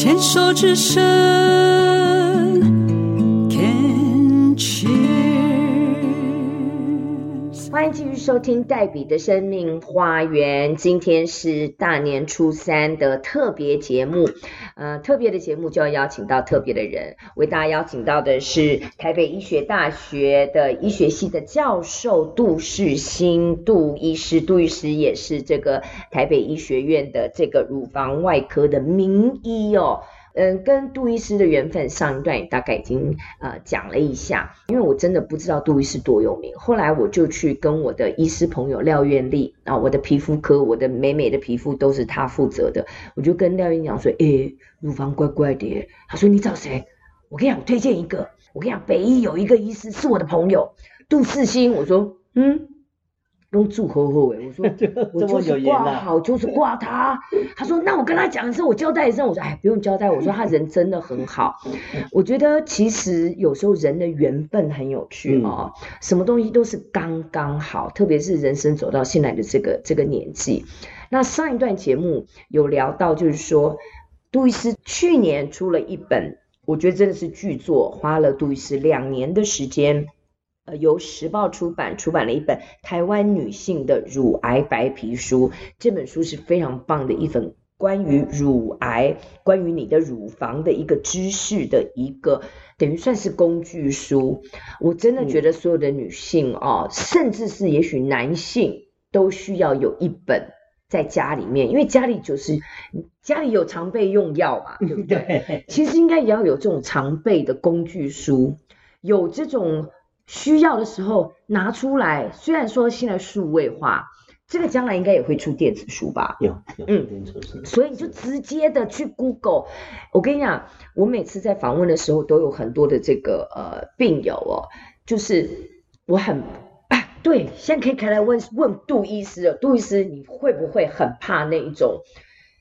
牵手之声，Can Cheers。欢迎继续收听黛比的生命花园。今天是大年初三的特别节目，呃，特别的节目就要邀请到特别的人，为大家邀请到的是台北医学大学的医学系的教授杜世新杜医师，杜医师也是这个台北医学院的这个乳房外科的名医哦。嗯，跟杜医师的缘分，上一段也大概已经呃讲了一下，因为我真的不知道杜医师多有名，后来我就去跟我的医师朋友廖苑丽啊，我的皮肤科，我的美美的皮肤都是他负责的，我就跟廖苑讲说，诶，乳房怪怪的，他说你找谁？我跟你讲，我推荐一个，我跟你讲，北医有一个医师是我的朋友，杜世兴，我说，嗯。用祝贺贺哎，我说 我就是挂好，就是挂他。他说那我跟他讲一声，我交代一声。我说哎，不用交代。我说他人真的很好。我觉得其实有时候人的缘分很有趣哦，什么东西都是刚刚好，特别是人生走到现在的这个这个年纪。那上一段节目有聊到，就是说杜医师去年出了一本，我觉得真的是巨作，花了杜医师两年的时间。呃，由时报出版出版了一本《台湾女性的乳癌白皮书》，这本书是非常棒的一本关于乳癌、关于你的乳房的一个知识的一个，等于算是工具书。我真的觉得所有的女性哦，甚至是也许男性都需要有一本在家里面，因为家里就是家里有常备用药嘛，对不 对？其实应该也要有这种常备的工具书，有这种。需要的时候拿出来，虽然说现在数位化，这个将来应该也会出电子书吧？有。嗯，所以你就直接的去 Google。我跟你讲，我每次在访问的时候，都有很多的这个呃病友哦，就是我很啊，对，现在可以开来问问杜医师了。杜医师，你会不会很怕那一种？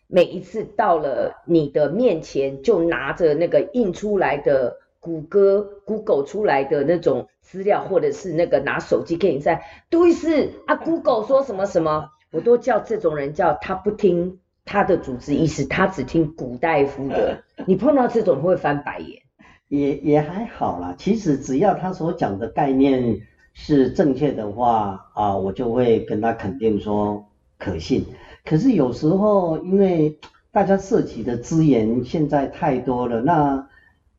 每一次到了你的面前，就拿着那个印出来的。谷歌、Google 出来的那种资料，或者是那个拿手机给你在，杜医师啊，Google 说什么什么，我都叫这种人叫他不听他的主治医师，他只听古大夫的。你碰到这种会翻白眼？也也还好啦，其实只要他所讲的概念是正确的话啊，我就会跟他肯定说可信。可是有时候因为大家涉及的资源现在太多了，那。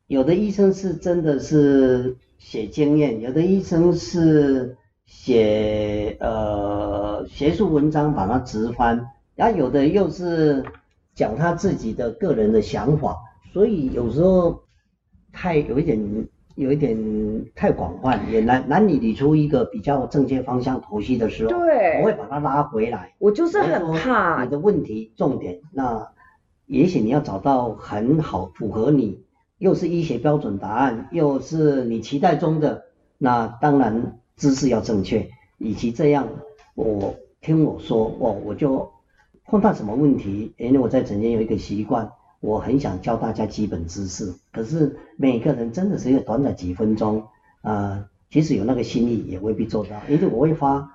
有的医生是真的是写经验，有的医生是写呃学术文章把它直翻，然后有的又是讲他自己的个人的想法，所以有时候太有一点有一点太广泛，也难难以理出一个比较正确方向头绪的时候，对，我会把它拉回来。我就是很怕你的问题重点，那也许你要找到很好符合你。又是医学标准答案，又是你期待中的，那当然知识要正确，以及这样，我听我说，我，我就碰到什么问题，因为我在诊间有一个习惯，我很想教大家基本知识，可是每个人真的是有短短几分钟，啊、呃，即使有那个心意，也未必做到，因为我会发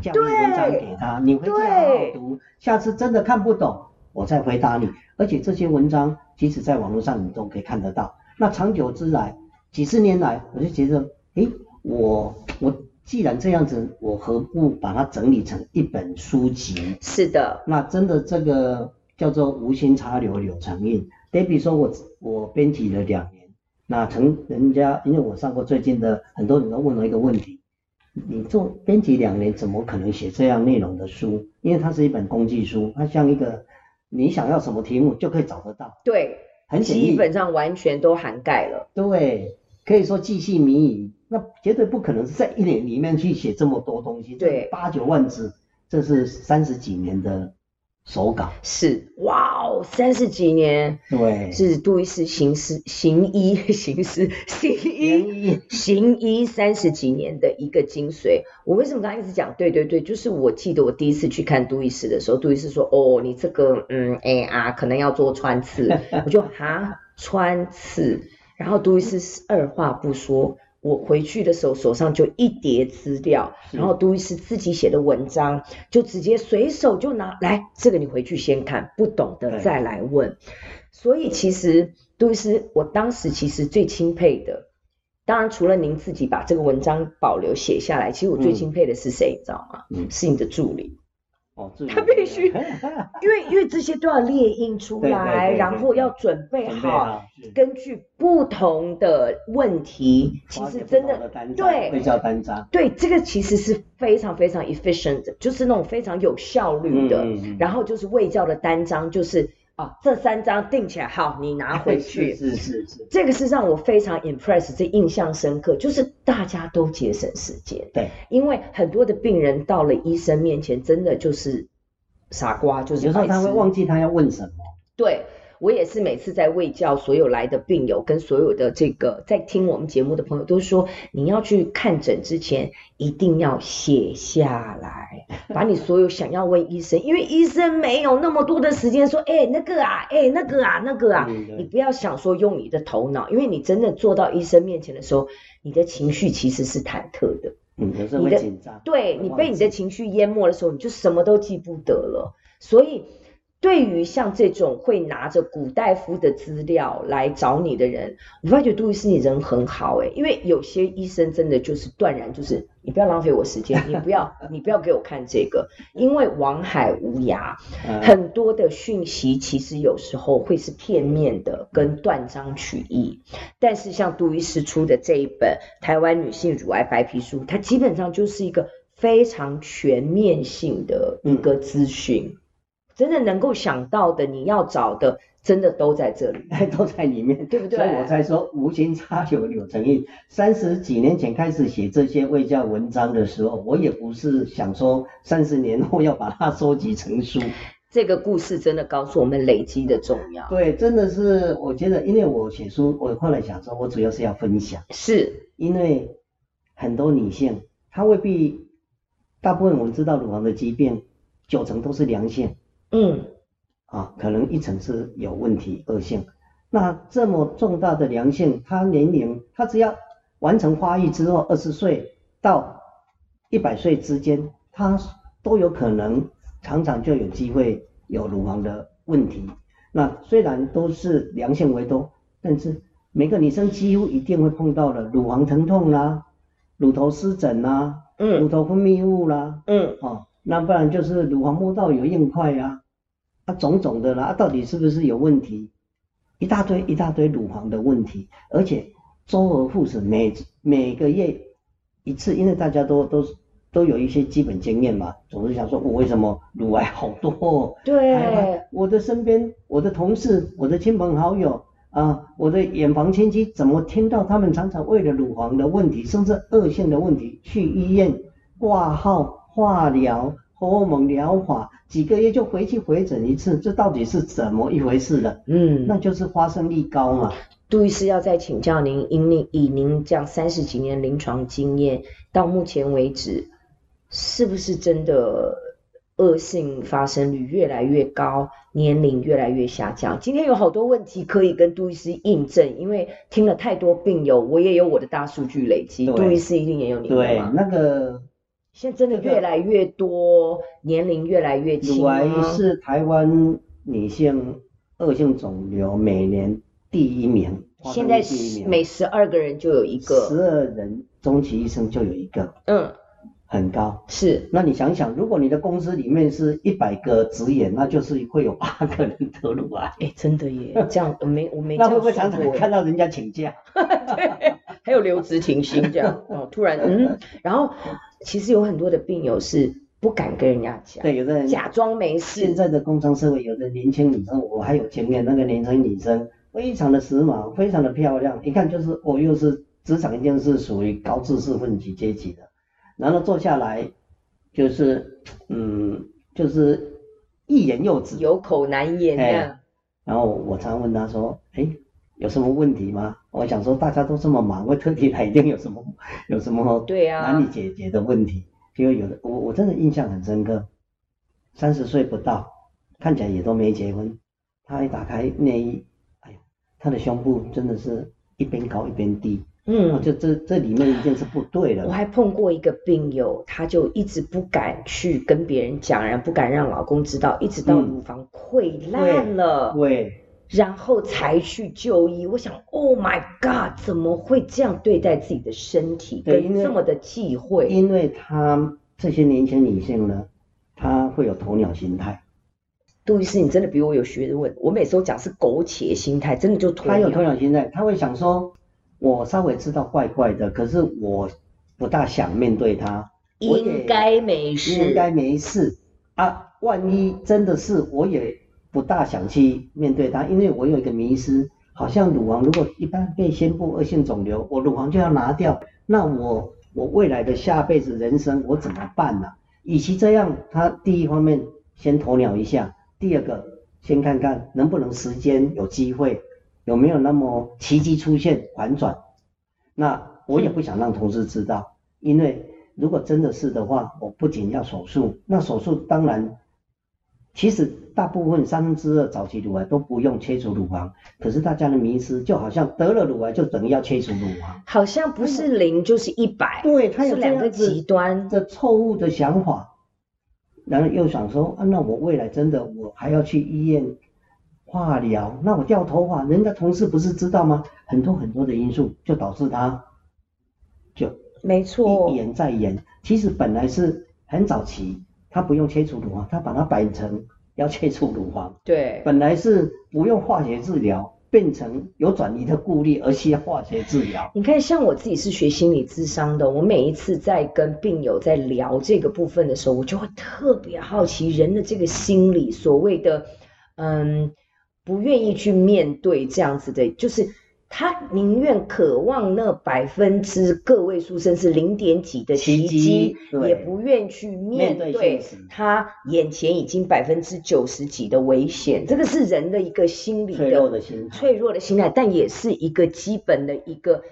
教育文章给他，你回去好好读，下次真的看不懂，我再回答你，而且这些文章。即使在网络上你都可以看得到。那长久之来，几十年来，我就觉得，诶，我我既然这样子，我何不把它整理成一本书籍？是的。那真的这个叫做无心插柳柳成荫。Debbie 说我我编辑了两年，那成人家因为我上过最近的很多人都问了一个问题，你做编辑两年怎么可能写这样内容的书？因为它是一本工具书，它像一个。你想要什么题目就可以找得到，对，很基本上完全都涵盖了。对，可以说巨细靡遗，那绝对不可能是在一年里面去写这么多东西。对，八九万字，这是三十几年的。手稿。是。哇哦，三十几年，对，是杜医师行师行医行师行医行医三十几年的一个精髓。我为什么刚刚一直讲？对对对，就是我记得我第一次去看杜医师的时候，杜医师说：“哦，你这个嗯哎啊，可能要做穿刺。”我就哈？穿刺，然后杜医师二话不说，我回去的时候手上就一叠资料，然后杜医师自己写的文章，就直接随手就拿来，这个你回去先看，不懂的再来问。所以其实杜医师，我当时其实最钦佩的，当然除了您自己把这个文章保留写下来，其实我最钦佩的是谁，嗯、你知道吗？嗯，是你的助理。哦，他必须，因为因为这些都要列印出来，对对对对，然后要准备好，好根据不同的问题，其实真的，的对，会叫单张。对，这个其实是非常非常 efficient 的，就是那种非常有效率的。嗯嗯嗯，然后就是卫教的单张，就是。啊，这三张定起来，好，你拿 回去。是是是，是，这个是让我非常 impress，这印象深刻，就是大家都节省时间。对，因为很多的病人到了医生面前，真的就是傻瓜，就是有时候他会忘记他要问什么。对。我也是每次在卫教所有来的病友跟所有的这个在听我们节目的朋友，都说你要去看诊之前一定要写下来，把你所有想要问医生，因为医生没有那么多的时间说，哎，那个啊，哎，那个啊，那个啊，你不要想说用你的头脑，因为你真的坐到医生面前的时候，你的情绪其实是忐忑的，嗯，有时候会紧张，对，你被你的情绪淹没的时候，你就什么都记不得了，所以。对于像这种会拿着古代夫的资料来找你的人，我发觉杜医师你人很好诶，因为有些医生真的就是断然就是你不要浪费我时间，你不要你不要给我看这个，因为王海无涯，很多的讯息其实有时候会是片面的跟断章取义，但是像杜医师出的这一本《台湾女性乳癌白皮书》，它基本上就是一个非常全面性的一个资讯。真的能够想到的，你要找的，真的都在这里，都在里面，对不对？所以我才说无心插柳柳成荫。三十几年前开始写这些卫教文章的时候，我也不是想说三十年后要把它收集成书。这个故事真的告诉我们累积的重要。对，真的是，我觉得，因为我写书，我后来想说，我主要是要分享，是因为很多女性，她未必，大部分我们知道乳房的疾病，九成都是良性。嗯，啊，可能一层是有问题，恶性。那这么重大的良性，他年龄，他只要完成发育之后，二十岁到一百岁之间，他都有可能常常就有机会有乳房的问题。那虽然都是良性为多，但是每个女生几乎一定会碰到的乳房疼痛啦、啊，乳头湿疹啦、啊，嗯，乳头分泌物啦、啊，嗯，哦，那不然就是乳房摸到有硬块呀、啊。啊，种种的啦，啊，到底是不是有问题？一大堆一大堆乳房的问题，而且周而复始，每每个月一次，因为大家都都都有一些基本经验嘛，总是想说，我为什么乳癌好多哦？对，我的身边，我的同事，我的亲朋好友啊，我的远房亲戚，怎么听到他们常常为了乳房的问题，甚至恶性的问题，去医院挂号、化疗、荷尔蒙疗法？几个月就回去回诊一次，这到底是怎么一回事呢？嗯，那就是发生率高嘛。杜医师要再请教您，以您以您这样三十几年临床经验，到目前为止，是不是真的恶性发生率越来越高，年龄越来越下降？今天有好多问题可以跟杜医师印证，因为听了太多病友，我也有我的大数据累积，杜医师一定也有你的。对，那个。现在真的越来越多，年龄越来越轻。乳癌是台湾女性恶性肿瘤每年第一名。现在每十二个人就有一个。十二人终其一生就有一个。嗯。很高。是。那你想想，如果你的公司里面是一百个职员，那就是会有八个人得乳癌。哎，真的耶！这样我没我没。那会不会常常看到人家请假？对。还有留职停薪这样，哦，突然嗯，然后其实有很多的病友是不敢跟人家讲，对，有的人假装没事。现在的工商社会，有的年轻女生，我还有前面，那个年轻女生非常的时髦，非常的漂亮，一看就是我又是职场一定是属于高知识分子阶级的，然后坐下来就是嗯，就是欲言又止，有口难言这样。然后我常问他说，哎。有什么问题吗？我想说大家都这么忙，我特地来一定有什么有什么对啊难以解决的问题。因为有的我我真的印象很深刻，三十岁不到，看起来也都没结婚。他一打开内衣，哎呀，他的胸部真的是一边高一边低，嗯，就这这里面一定是不对的。我还碰过一个病友，她就一直不敢去跟别人讲，然后不敢让老公知道，一直到乳房溃烂了，嗯、对，然后才去就医。我想，Oh my God，怎么会这样对待自己的身体，跟这么的忌讳？因为他这些年轻女性呢，她会有鸵鸟心态。杜医师，你真的比我有学问。我每次都讲是苟且心态，真的就鸵鸟。他有鸵鸟心态，他会想说，我稍微知道怪怪的，可是我不大想面对他。应该没事。应该没事啊，万一真的是，我也不大想去面对他，因为我有一个迷失，好像乳房如果一旦被宣布恶性肿瘤，我乳房就要拿掉，那我我未来的下辈子人生我怎么办呢、与其这样，他第一方面先鸵鸟一下。第二个，先看看能不能时间有机会，有没有那么奇迹出现反转。那我也不想让同事知道，因为如果真的是的话，我不仅要手术，那手术当然，其实大部分三分之二早期乳癌都不用切除乳房，可是大家的迷失就好像得了乳癌就等于要切除乳房，好像不是零就是一百，对，它有两个极端的错误的想法。然后又想说啊，那我未来真的我还要去医院化疗，那我掉头发，人家同事不是知道吗？很多很多的因素就导致他就没错，一延再延。其实本来是很早期，他不用切除乳房，他把它摆成要切除乳房。对，本来是不用化学治疗。变成有转移的顾虑，而需要化学治疗。你看，像我自己是学心理智商的，我每一次在跟病友在聊这个部分的时候，我就会特别好奇人的这个心理，所谓的嗯，不愿意去面对这样子的，就是。他宁愿渴望那百分之个位数，甚至零点几的奇迹，也不愿去面对他眼前已经百分之九十几的危险。这个是人的一个心理的脆弱的心态，脆弱的心态，但也是一个基本的一个，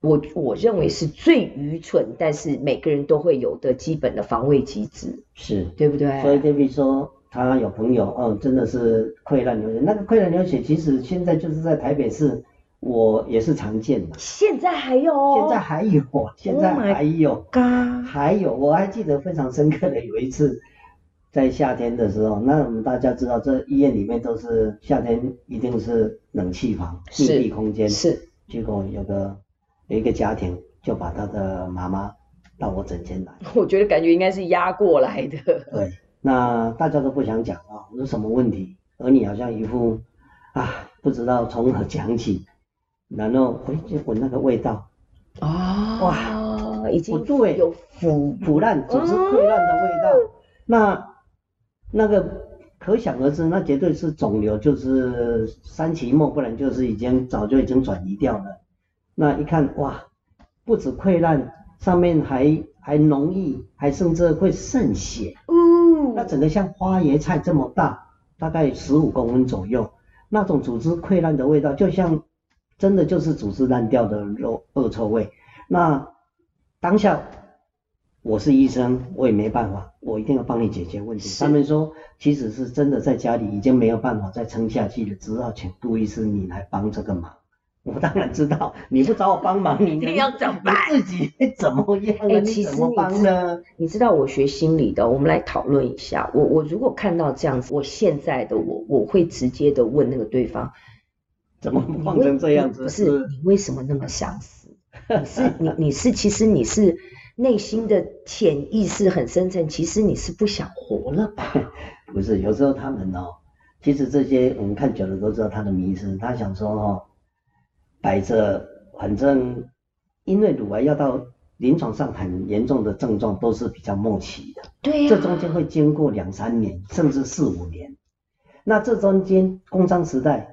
我我认为是最愚蠢，但是每个人都会有的基本的防卫机制，是对不对？所以 David 说他有朋友，嗯，真的是溃烂流血，那个溃烂流血其实现在就是在台北市。我也是常见的，现在还有，现在还有，现在还有，Oh God，还有，我还记得非常深刻的有一次，在夏天的时候，那我们大家知道，这医院里面都是夏天一定是冷气房，密闭空间，是，结果有个有一个家庭就把他的妈妈到我诊间来，我觉得感觉应该是压过来的，对，那大家都不想讲啊，我说什么问题，而你好像一副啊不知道从何讲起。然后回去闻那个味道，啊、哦，哇，已经有腐腐烂、组织溃烂的味道。哦、那那个可想而知，那绝对是肿瘤，就是三期末，不然就是已经早就已经转移掉了。那一看，哇，不止溃烂，上面还还脓液，还甚至会渗血。嗯，那整个像花椰菜这么大，大概十五公分左右，那种组织溃烂的味道，就像。真的就是组织烂掉的肉恶臭味。那当下我是医生，我也没办法，我一定要帮你解决问题。他们说，其实是真的在家里已经没有办法再撑下去了，只好请杜医师你来帮这个忙。我当然知道，你不找我帮忙，你你要怎么办？自己怎么样？哎、欸，其实你怎么帮呢？你知道我学心理的，我们来讨论一下。我我如果看到这样子，我现在的我我会直接的问那个对方。怎么放成这样子？不是你为什么那么想死？你是你你是其实你是内心的潜意识很深层，其实你是不想活了吧？不是，有时候他们哦，其实这些我们看久了都知道他的迷思。他想说哦，摆着反正因为乳癌要到临床上很严重的症状都是比较末期的，对呀、啊，这中间会经过两三年甚至四五年，那这中间工商时代。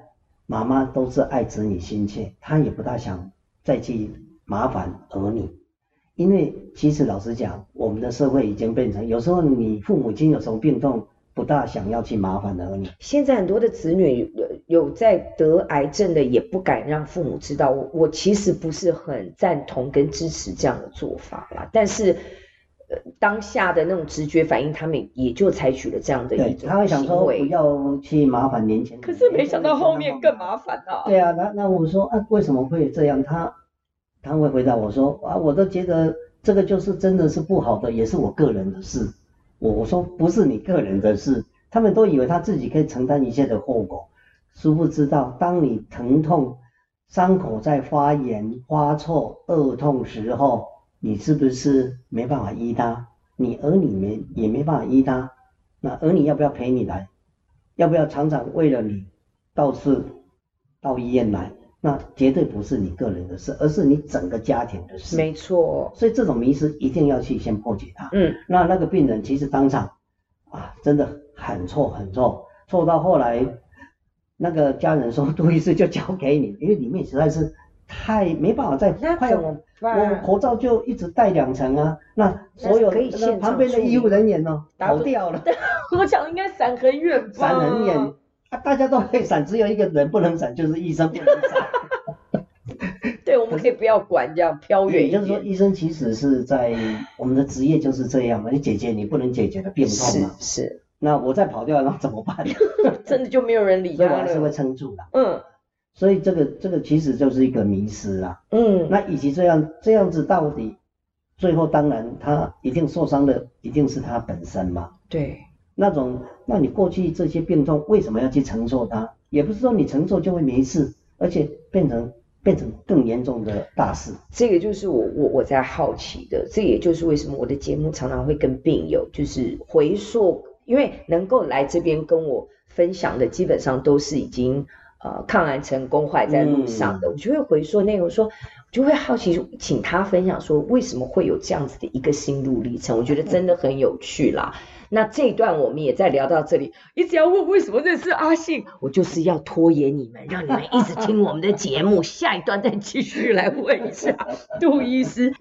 妈妈都是爱子女心切，她也不大想再去麻烦儿女，因为其实老实讲，我们的社会已经变成，有时候你父母亲有什么病痛，不大想要去麻烦儿女。现在很多的子女有在得癌症的，也不敢让父母知道。我我其实不是很赞同跟支持这样的做法啦，但是。当下的那种直觉反应，他们也就采取了这样的一种想说不要去麻烦年轻人。可是没想到后面更麻烦啊。对啊，那那我说啊，为什么会这样？他他会回答我说啊，我都觉得这个就是真的是不好的，也是我个人的事。我我说不是你个人的事，他们都以为他自己可以承担一切的后果，殊不知道当你疼痛、伤口在发炎、发臭、恶痛时候，你是不是没办法医他？你儿女没也没办法医他，那儿女要不要陪你来？要不要常常为了你到处到医院来？那绝对不是你个人的事，而是你整个家庭的事。没错。所以这种迷失一定要去先破解它。嗯。那那个病人其实当场啊，真的很错很错，错到后来那个家人说 杜医师就交给你，因为里面实在是太没办法再快。我口罩就一直戴两层啊，那所有旁边的医护人员呢，跑掉了。我想应该闪很远吧。闪很远，啊，大家都可以闪，只有一个人不能闪，就是医生不能闪。对，我们可以不要管这样飘远。也就是说，医生其实是在我们的职业就是这样嘛，你解决你不能解决的病痛嘛。是。是那我再跑掉，那怎么办？真的就没有人理他了。所以我还是会撑住的。嗯。所以这个这个其实就是一个迷失啊，嗯，那以及这样这样子到底，最后当然他一定受伤的一定是他本身嘛，对，那种那你过去这些病痛为什么要去承受它？也不是说你承受就会没事，而且变成变成更严重的大事。这个就是我我我在好奇的，这也就是为什么我的节目常常会跟病友就是回溯，因为能够来这边跟我分享的基本上都是已经。呃，抗癌成功，还在路上的，嗯、我就会回溯内容说，我就会好奇，请他分享说，为什么会有这样子的一个心路历程？我觉得真的很有趣啦。嗯、那这一段我们也在聊到这里，一直要问为什么认识阿信，我就是要拖延你们，让你们一直听我们的节目，下一段再继续来问一下杜医师。